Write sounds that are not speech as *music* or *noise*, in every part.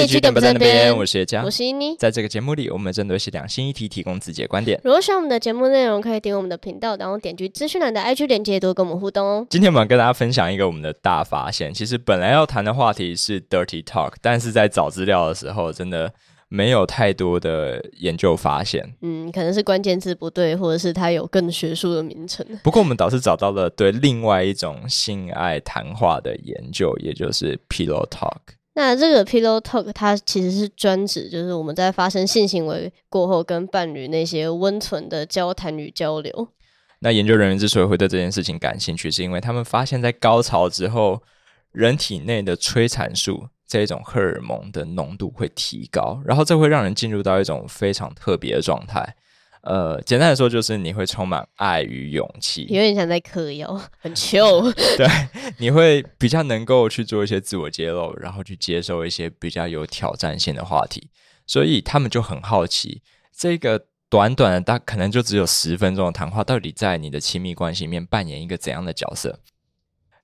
嘿，据点不在那边，我是叶佳，我是伊妮。在这个节目里，我们针对是两性议题提供自己的观点。如果喜欢我们的节目内容，可以点我们的频道，然后点击资讯栏的 IG 链接，多跟我们互动哦。今天我们跟大家分享一个我们的大发现。其实本来要谈的话题是 dirty talk，但是在找资料的时候，真的没有太多的研究发现。嗯，可能是关键字不对，或者是它有更学术的名称。不过我们倒是找到了对另外一种性爱谈话的研究，也就是 pillow talk。那这个 pillow talk 它其实是专指，就是我们在发生性行为过后，跟伴侣那些温存的交谈与交流。那研究人员之所以会对这件事情感兴趣，是因为他们发现，在高潮之后，人体内的催产素这一种荷尔蒙的浓度会提高，然后这会让人进入到一种非常特别的状态。呃，简单的说，就是你会充满爱与勇气，有点像在嗑药，很 chill。*laughs* 对，你会比较能够去做一些自我揭露，然后去接受一些比较有挑战性的话题。所以他们就很好奇，这个短短的大可能就只有十分钟的谈话，到底在你的亲密关系里面扮演一个怎样的角色？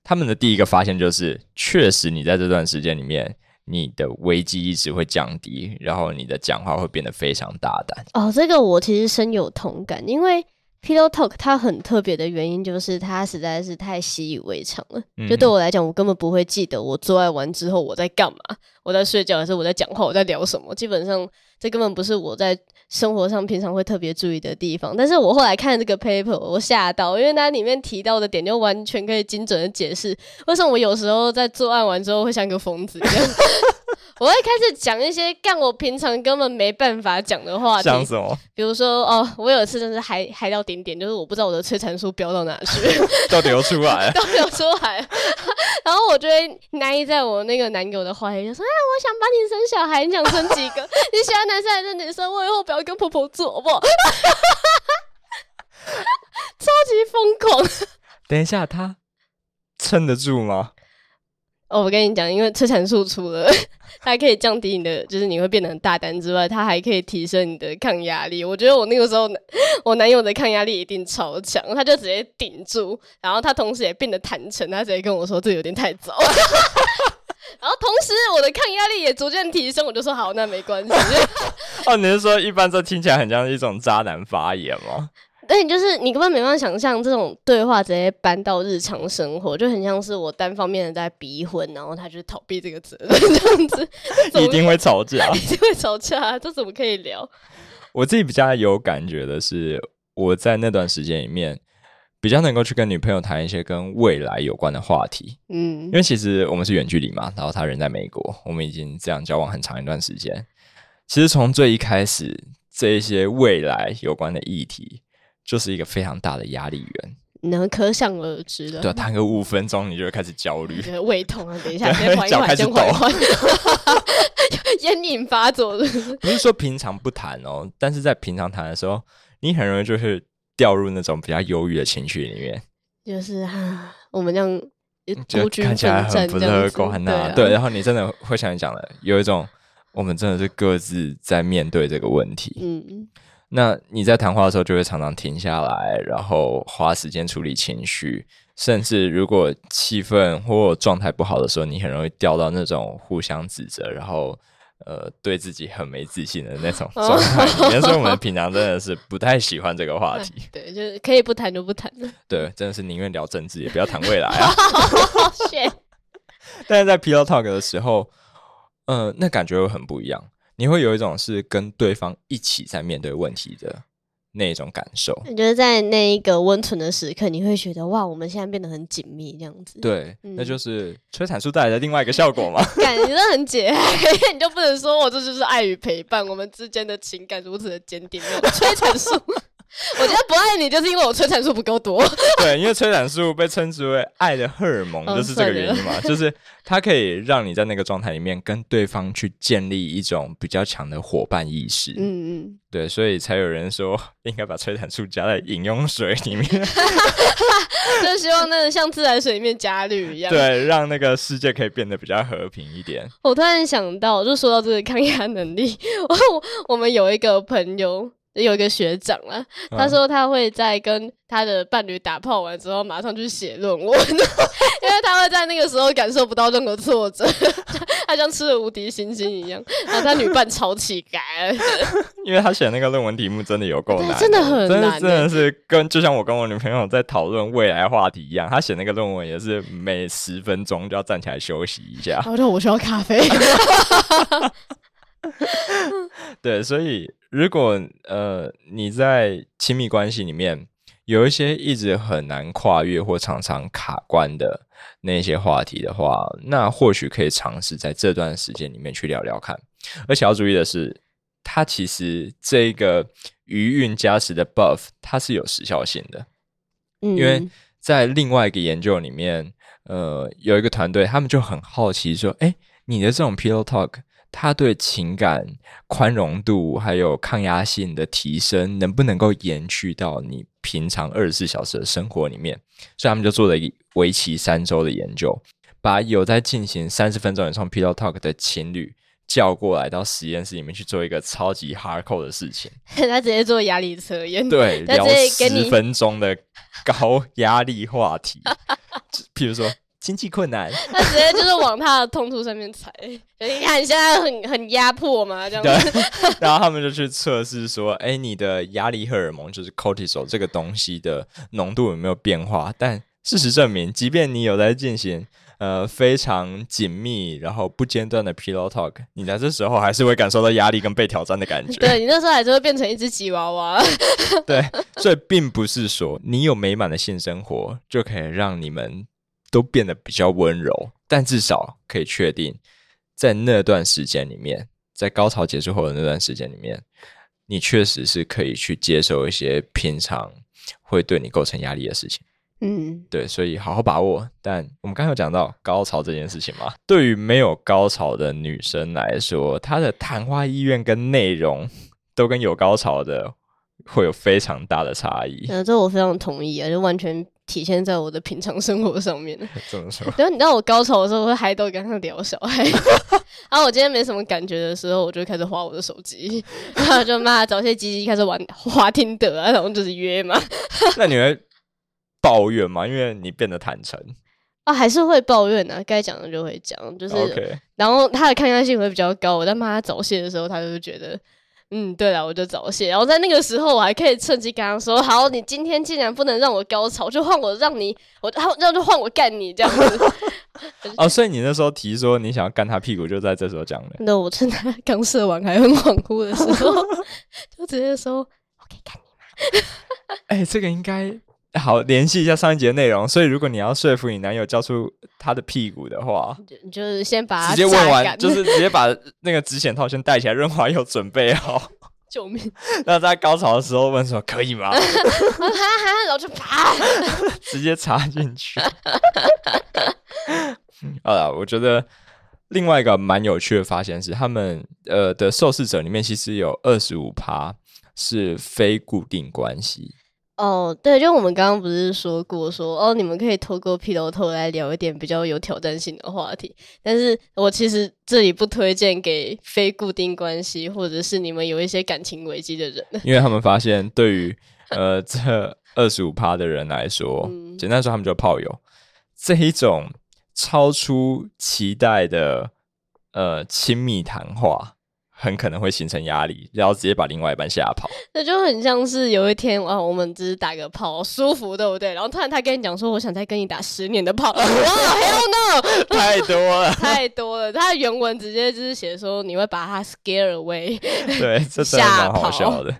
他们的第一个发现就是，确实你在这段时间里面。你的危机意识会降低，然后你的讲话会变得非常大胆。哦，这个我其实深有同感，因为 pillow talk 它很特别的原因就是它实在是太习以为常了。就对我来讲，我根本不会记得我做爱完之后我在干嘛，我在睡觉还是我在讲话，我在聊什么。基本上这根本不是我在生活上平常会特别注意的地方。但是我后来看这个 paper，我吓到，因为它里面提到的点就完全可以精准的解释为什么我有时候在做爱完之后会像个疯子一样。*laughs* 我会开始讲一些干我平常根本没办法讲的话题，讲什么？比如说，哦，我有一次真是嗨嗨到顶点，就是我不知道我的催产素飙到哪去，*laughs* 都流出来，*laughs* 都流出来。然后我就会奈在我那个男友的怀里，就说：“哎，我想帮你生小孩，你想生几个？你喜欢男生还是女生？我以后不要跟婆婆住，好不好？”超级疯狂。等一下，他撑得住吗？哦，我跟你讲，因为催产素除了它可以降低你的，就是你会变得很大胆之外，它还可以提升你的抗压力。我觉得我那个时候，我男友的抗压力一定超强，他就直接顶住，然后他同时也变得坦诚，他直接跟我说这有点太早。*laughs* 然后同时我的抗压力也逐渐提升，我就说好，那没关系。*laughs* 哦，你是说一般这听起来很像一种渣男发言吗？对，就是你根本没办法想象这种对话直接搬到日常生活，就很像是我单方面的在逼婚，然后他就逃避这个责任 *laughs* 这样子，一定会吵架，*laughs* 一定会吵架，这怎么可以聊？我自己比较有感觉的是，我在那段时间里面比较能够去跟女朋友谈一些跟未来有关的话题，嗯，因为其实我们是远距离嘛，然后他人在美国，我们已经这样交往很长一段时间，其实从最一开始这一些未来有关的议题。就是一个非常大的压力源，能可想而知的。对，谈个五分钟，你就会开始焦虑，胃痛啊！*laughs* 等一下，先缓一缓，先缓一缓，*laughs* 烟瘾发作。*laughs* 不是说平常不谈哦，但是在平常谈的时候，你很容易就是掉入那种比较忧郁的情绪里面。就是啊，我们这样就看起来很不乐观呐。对，然后你真的会像你讲的，有一种我们真的是各自在面对这个问题。嗯。那你在谈话的时候就会常常停下来，然后花时间处理情绪，甚至如果气氛或状态不好的时候，你很容易掉到那种互相指责，然后呃对自己很没自信的那种状态里面。*laughs* 所以，我们平常真的是不太喜欢这个话题。对，就是可以不谈就不谈对，真的是宁愿聊政治，也不要谈未来啊。*laughs* 谢。但是在 pillow talk 的时候，呃，那感觉又很不一样。你会有一种是跟对方一起在面对问题的那种感受。你觉得在那一个温存的时刻，你会觉得哇，我们现在变得很紧密这样子。对，那就是催产素带来的另外一个效果嘛。*laughs* 感觉很解，因为你就不能说我这就是爱与陪伴，我们之间的情感如此的坚定。催产素。*laughs* 我觉得不爱你，就是因为我催产素不够多。*laughs* 对，因为催产素被称之为爱的荷尔蒙，就是这个原因嘛。*laughs* 就是它可以让你在那个状态里面跟对方去建立一种比较强的伙伴意识。嗯嗯，对，所以才有人说应该把催产素加在饮用水里面，就希望那个像自来水里面加氯一样，对，让那个世界可以变得比较和平一点。我突然想到，就说到这个抗压能力，我我们有一个朋友。有一个学长啊，他说他会在跟他的伴侣打炮完之后，马上去写论文，*laughs* 因为他会在那个时候感受不到任何挫折，*laughs* 他像吃了无敌星星一样，然后他女伴超起改，因为他写那个论文题目真的有够难，真的很难，真的是跟就像我跟我女朋友在讨论未来话题一样，他写那个论文也是每十分钟就要站起来休息一下。我说我需要咖啡。*laughs* 对，所以如果呃你在亲密关系里面有一些一直很难跨越或常常卡关的那些话题的话，那或许可以尝试在这段时间里面去聊聊看。而且要注意的是，它其实这个余韵加持的 buff 它是有时效性的，因为在另外一个研究里面，呃，有一个团队他们就很好奇说，哎，你的这种 pillow talk。他对情感宽容度还有抗压性的提升，能不能够延续到你平常二十四小时的生活里面？所以他们就做了一为期三周的研究，把有在进行三十分钟以上 pillow talk 的情侣叫过来到实验室里面去做一个超级 hardcore 的事情。*laughs* 他直接做压力测验，对，*laughs* 聊十分钟的高压力话题，*laughs* 譬如说。经济困难，*laughs* 他直接就是往他的痛处上面踩。*laughs* 你看，你现在很很压迫嘛，这样子。*laughs* 然后他们就去测试说，哎，你的压力荷尔蒙就是 cortisol 这个东西的浓度有没有变化？但事实证明，即便你有在进行呃非常紧密然后不间断的 pillow talk，你在这时候还是会感受到压力跟被挑战的感觉。对你那时候还是会变成一只吉娃娃。对，所以并不是说你有美满的性生活就可以让你们。都变得比较温柔，但至少可以确定，在那段时间里面，在高潮结束后的那段时间里面，你确实是可以去接受一些平常会对你构成压力的事情。嗯，对，所以好好把握。但我们刚才有讲到高潮这件事情嘛，对于没有高潮的女生来说，她的谈话意愿跟内容都跟有高潮的会有非常大的差异。呃，这我非常同意啊，就完全。体现在我的平常生活上面。*laughs* 怎么说？*laughs* 然后你知道我高潮的时候会嗨到跟他聊小孩，*laughs* 然后我今天没什么感觉的时候，我就开始划我的手机，然后就骂找些鸡鸡开始玩滑听得啊，然后就是约嘛。那你会抱怨吗？因为你变得坦诚啊，还是会抱怨呢？该讲的就会讲，就是，然后他的抗压性会比较高。我在骂他早泄的时候，他就觉得。嗯，对了，我就早泄，然后在那个时候，我还可以趁机跟他说：“好，你今天既然不能让我高潮，就换我让你，我然后就换我干你这样子。*laughs* ”哦，所以你那时候提说你想要干他屁股，就在这时候讲的。那我趁他刚射完还很恍惚的时候，*laughs* 就直接说：“我可以干你吗？” *laughs* 哎，这个应该。好，联系一下上一节内容。所以，如果你要说服你男友交出他的屁股的话，就是先把直接问完，就是直接把那个止血套先戴起来，润滑油准备好。*laughs* 救命！那在高潮的时候问说可以吗？哈哈，然后就啪，直接插进去。*laughs* 好了，我觉得另外一个蛮有趣的发现是，他们呃的受试者里面其实有二十五趴是非固定关系。哦，对，就我们刚刚不是说过，说哦，你们可以透过披头头来聊一点比较有挑战性的话题。但是我其实这里不推荐给非固定关系，或者是你们有一些感情危机的人，因为他们发现，对于呃 *laughs* 这二十五趴的人来说，简单说，他们就炮友这一种超出期待的呃亲密谈话。很可能会形成压力，然后直接把另外一半吓跑。那就很像是有一天啊，我们只是打个炮，舒服，对不对？然后突然他跟你讲说，我想再跟你打十年的炮。哇，*laughs* Hell no！太多了，太多了。他的原文直接就是写说，你会把他 scare away，对，这 *laughs* 吓跑。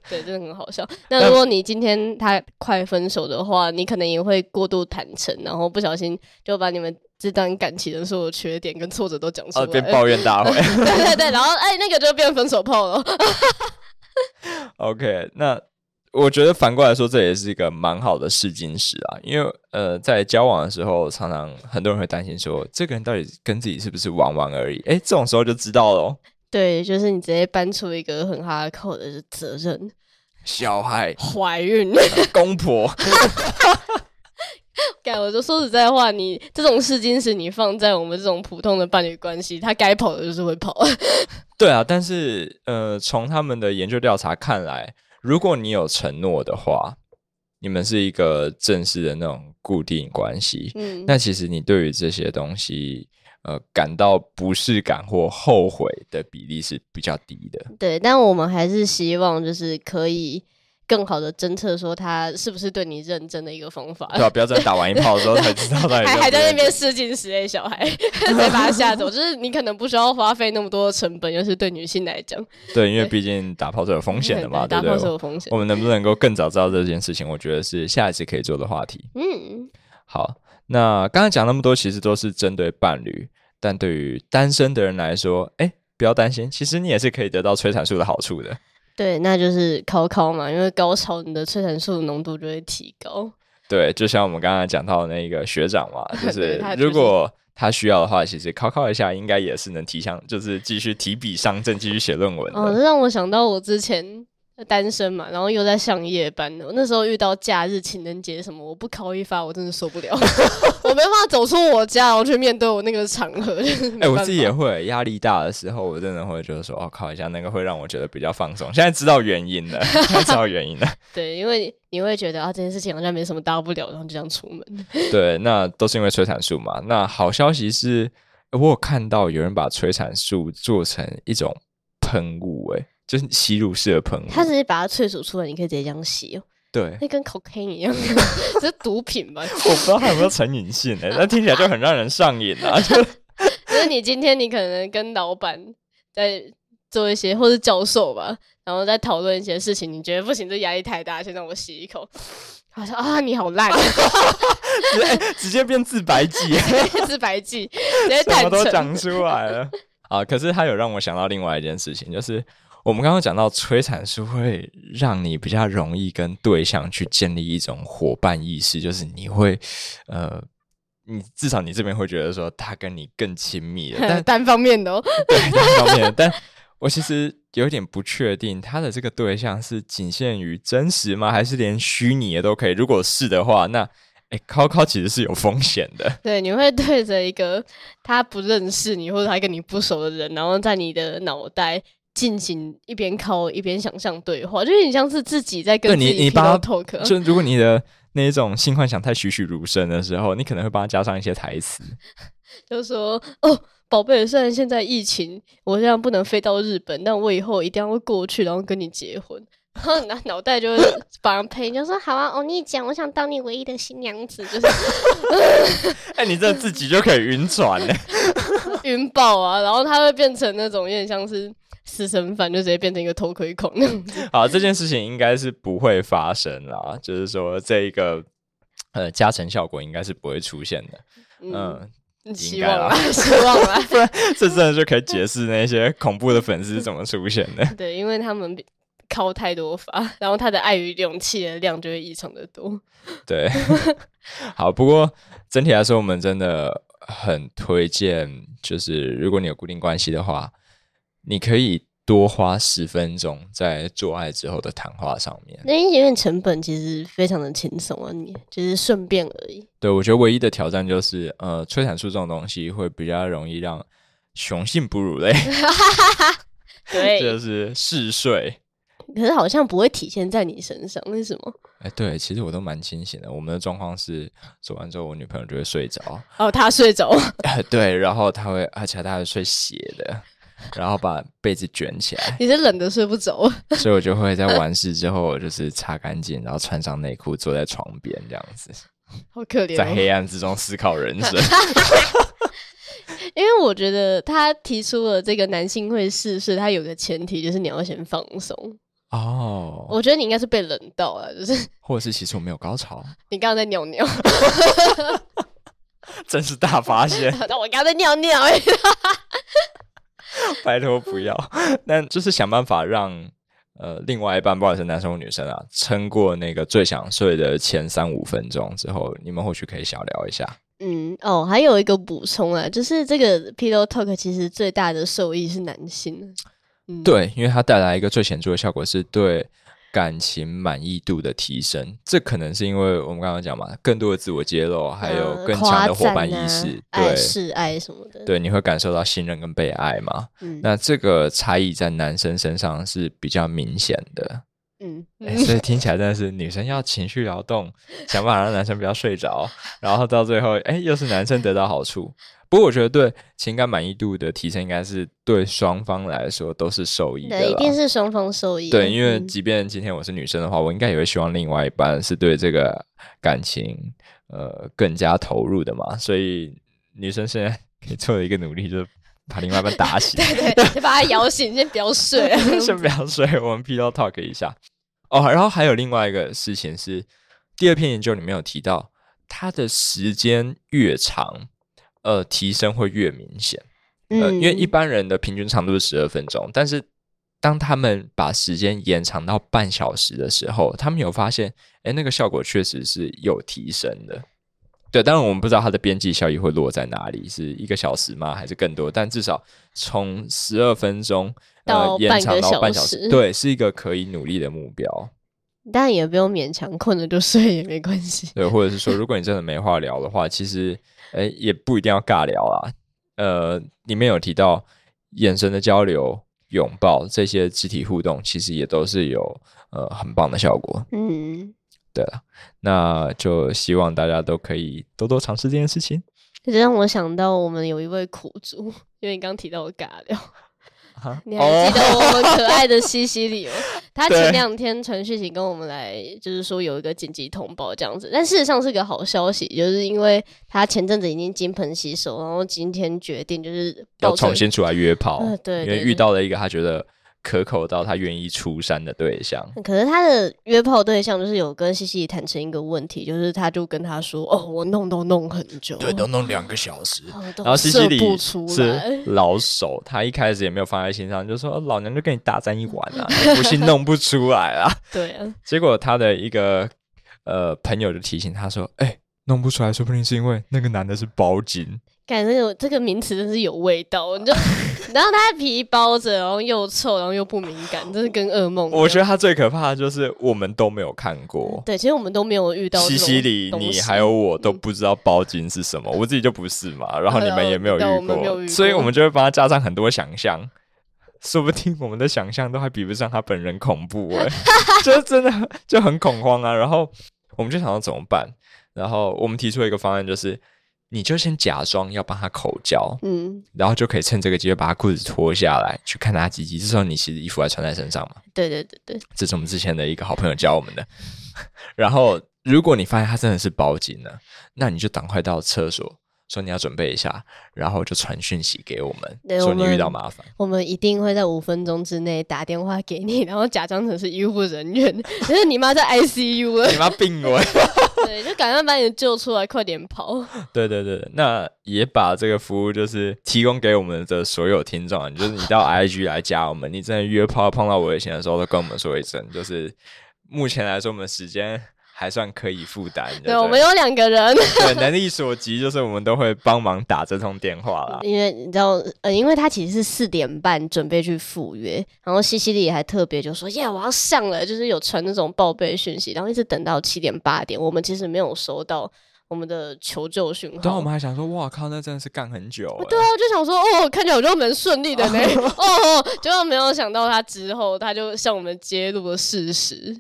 对，真的很好笑。那如果你今天他快分手的话，你可能也会过度坦诚，然后不小心就把你们。这段感情的所有缺点跟挫折都讲出来，变抱怨大会。*laughs* 对对对，然后哎，那个就变分手炮了。*laughs* OK，那我觉得反过来说，这也是一个蛮好的试金石啊。因为呃，在交往的时候，常常很多人会担心说，这个人到底跟自己是不是玩玩而已？哎，这种时候就知道了。*laughs* 对，就是你直接搬出一个很哈扣的责任，小孩、怀孕、公婆。该我就说实在话，你这种试金石，你放在我们这种普通的伴侣关系，他该跑的就是会跑。*laughs* 对啊，但是呃，从他们的研究调查看来，如果你有承诺的话，你们是一个正式的那种固定关系，嗯，那其实你对于这些东西，呃感到不适感或后悔的比例是比较低的。对，但我们还是希望就是可以。更好的侦测说他是不是对你认真的一个方法，对啊，不要在打完一炮之后才知道他 *laughs* 还还在那边试镜实验小孩，再把他吓走，就是你可能不需要花费那么多的成本，尤其是对女性来讲，对，因为毕竟打炮是有风险的嘛，*laughs* 打炮是有风险。我们能不能够更早知道这件事情？我觉得是下一次可以做的话题。嗯，好，那刚才讲那么多，其实都是针对伴侣，但对于单身的人来说，哎，不要担心，其实你也是可以得到催产素的好处的。对，那就是考考嘛，因为高潮你的催产素浓度就会提高。对，就像我们刚才讲到的那个学长嘛，*laughs* 就是如果他需要的话，其实考考一下应该也是能提上，就是继续提笔上阵，继续写论文。哦，这让我想到我之前。单身嘛，然后又在上夜班的。我那时候遇到假日、情人节什么，我不考一发，我真的受不了。*laughs* 我没办法走出我家，然后去面对我那个场合。哎，我自己也会压力大的时候，我真的会觉得说，哦，考一下那个会让我觉得比较放松。现在知道原因了，知道原因了。*laughs* 对，因为你会觉得啊，这件事情好像没什么大不了，然后就这样出门。*laughs* 对，那都是因为催产素嘛。那好消息是，我有看到有人把催产素做成一种喷雾，哎。就是吸入式的喷雾，它直接把它萃取出来，你可以直接这样吸哦。对，那跟 cocaine 一样，*laughs* 这是毒品吧？*laughs* 我不知道它有没有成瘾性诶，那听起来就很让人上瘾啊！就 *laughs* 就是你今天你可能跟老板在做一些，或是教授吧，然后在讨论一些事情，你觉得不行，这压力太大，先让我吸一口。他说啊，你好烂，直接直接变自白剂，自白剂，直接什么都讲出来了啊！可是他有让我想到另外一件事情，就是。我们刚刚讲到催产是会让你比较容易跟对象去建立一种伙伴意识，就是你会，呃，你至少你这边会觉得说他跟你更亲密了，*laughs* 但单方面的，哦，*laughs* 对，单方面的。但我其实有点不确定，他的这个对象是仅限于真实吗？还是连虚拟的都可以？如果是的话，那哎，考考其实是有风险的。*laughs* 对，你会对着一个他不认识你或者他跟你不熟的人，然后在你的脑袋。进行一边靠一边想象对话，就有点像是自己在跟自己 talk。就如果你的那一种性幻想太栩栩如生的时候，你可能会帮他加上一些台词，*laughs* 就说：“哦，宝贝，虽然现在疫情，我现在不能飞到日本，但我以后一定要过去，然后跟你结婚。*laughs* ”然后脑脑袋就会帮人配，就说：“好啊，欧尼讲，我想当你唯一的新娘子。”就是，*laughs* 哎，你这自己就可以晕船呢，晕爆啊！然后他会变成那种有点像是。私生饭就直接变成一个偷窥狂。*laughs* 好，这件事情应该是不会发生啦，就是说这一个呃加成效果应该是不会出现的。嗯，希望啦，希望啦，*laughs* 不然这真的就可以解释那些恐怖的粉丝怎么出现的。对，因为他们靠太多法，然后他的爱与勇气的量就会异常的多。对，*laughs* 好，不过整体来说，我们真的很推荐，就是如果你有固定关系的话。你可以多花十分钟在做爱之后的谈话上面，那因为成本其实非常的轻松啊，你就是顺便而已。对，我觉得唯一的挑战就是，呃，催产素这种东西会比较容易让雄性哺乳类，*laughs* 对，*laughs* 就是嗜睡。可是好像不会体现在你身上，为什么？哎，对，其实我都蛮清醒的。我们的状况是做完之后，我女朋友就会睡着。哦，她睡着。*laughs* 对，然后她会，而且她还睡斜的。然后把被子卷起来，你是冷的睡不着，*laughs* 所以我就会在完事之后就是擦干净，然后穿上内裤坐在床边这样子，好可怜，*laughs* 在黑暗之中思考人生。*laughs* 因为我觉得他提出了这个男性会试试，他有个前提就是你要先放松哦。我觉得你应该是被冷到了，就是，或者是其实我没有高潮，你刚刚在尿尿，真是大发现。那我刚刚在尿尿。*laughs* 拜托不要，那就是想办法让呃另外一半，不管是男生或女生啊，撑过那个最想睡的前三五分钟之后，你们或许可以小聊一下。嗯，哦，还有一个补充啊，就是这个 pillow talk 其实最大的受益是男性。嗯对，因为它带来一个最显著的效果是对。感情满意度的提升，这可能是因为我们刚刚讲嘛，更多的自我揭露，还有更强的伙伴意识，对，示爱什么的，对，你会感受到信任跟被爱嘛？嗯，那这个差异在男生身上是比较明显的，嗯，所以听起来真的是女生要情绪劳动，想办法让男生不要睡着，然后到最后，哎，又是男生得到好处。不过我觉得对情感满意度的提升，应该是对双方来说都是受益的，一定是双方受益。对，因为即便今天我是女生的话，我应该也会希望另外一半是对这个感情呃更加投入的嘛。所以女生现在可以做的一个努力，就是把另外一半打醒，*laughs* 对对，先把他摇醒，先不要睡，*laughs* 先不要睡。我们 pillow talk 一下哦。然后还有另外一个事情是，第二篇研究里面有提到，它的时间越长。呃，提升会越明显，呃，因为一般人的平均长度是十二分钟，但是当他们把时间延长到半小时的时候，他们有发现，哎，那个效果确实是有提升的。对，当然我们不知道它的边际效益会落在哪里，是一个小时吗，还是更多？但至少从十二分钟呃延长到半小时，对，是一个可以努力的目标。但也不用勉强，困了就睡也没关系。对，或者是说，如果你真的没话聊的话，其实。哎，也不一定要尬聊啊。呃，里面有提到眼神的交流、拥抱这些肢体互动，其实也都是有呃很棒的效果。嗯，对了，那就希望大家都可以多多尝试这件事情。这让我想到，我们有一位苦主，因为你刚提到我尬聊。你还记得我们可爱的西西里吗？*laughs* 他前两天陈旭晴跟我们来，就是说有一个紧急通报这样子，但事实上是个好消息，就是因为他前阵子已经金盆洗手，然后今天决定就是要重新出来约炮，对，因为遇到了一个他觉得。可口到他愿意出山的对象，可是他的约炮对象就是有跟西西坦诚一个问题，就是他就跟他说：“哦，我弄都弄很久，对，都弄两个小时。”然后西西里是老手，他一开始也没有放在心上，就说：“老娘就跟你大战一晚啊，*laughs* 不信弄不出来啊。*laughs* ”对啊，结果他的一个呃朋友就提醒他说：“哎，弄不出来，说不定是因为那个男的是包金。”感觉有这个名词真是有味道，你就然后他皮包着，然后又臭，然后又不敏感，真是跟噩梦。我觉得他最可怕的就是我们都没有看过，对，其实我们都没有遇到。西西里，你还有我都不知道包金是什么，我自己就不是嘛，然后你们也没有遇过，所以我们就会帮他加上很多想象，说不定我们的想象都还比不上他本人恐怖哎，*laughs* 就真的就很恐慌啊。然后我们就想到怎么办，然后我们提出了一个方案，就是。你就先假装要帮他口交，嗯，然后就可以趁这个机会把他裤子脱下来，去看他鸡鸡。这时候你其实衣服还穿在身上嘛？对对对对，这是我们之前的一个好朋友教我们的。*laughs* 然后，如果你发现他真的是包紧了，那你就赶快到厕所。说你要准备一下，然后就传讯息给我们，说你遇到麻烦，我们一定会在五分钟之内打电话给你，然后假装成是医护人员，*laughs* 可是你妈在 ICU 了，你妈病危，*laughs* 对，就赶快把你救出来，快点跑。*laughs* 对对对，那也把这个服务就是提供给我们的所有听众啊，就是你到 IG 来加我们，你真的约炮碰到危险的时候，都跟我们说一声，就是目前来说，我们时间。还算可以负担。对，我们有两个人，对，能力所及，就是我们都会帮忙打这通电话啦。因为你知道，呃，因为他其实是四点半准备去赴约，然后西西里还特别就说：“耶，我要上了！”就是有传那种报备讯息，然后一直等到七点八点，我们其实没有收到我们的求救讯号。对，我们还想说：“哇靠，那真的是干很久。”对啊，我就想说：“哦，看起来我就蛮顺利的呢。*laughs* ”哦，结果没有想到他之后，他就向我们揭露了事实，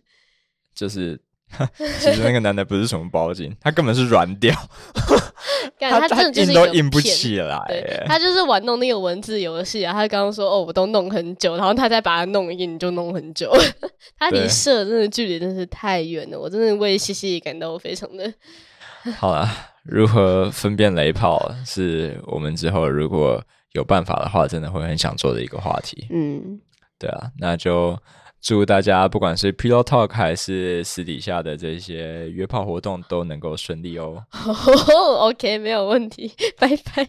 就是。*laughs* 其实那个男的不是什么包金，他根本是软掉，*laughs* 他他硬都硬不起来。他就是玩弄那个文字游戏啊。他刚刚说哦，我都弄很久，然后他再把它弄硬，就弄很久。*laughs* 他离射真的距离真是太远了，我真的为西西感到非常的。好了，如何分辨雷炮，是我们之后如果有办法的话，真的会很想做的一个话题。嗯，对啊，那就。祝大家不管是 Pillow Talk 还是私底下的这些约炮活动都能够顺利哦。*laughs* OK，没有问题，拜拜。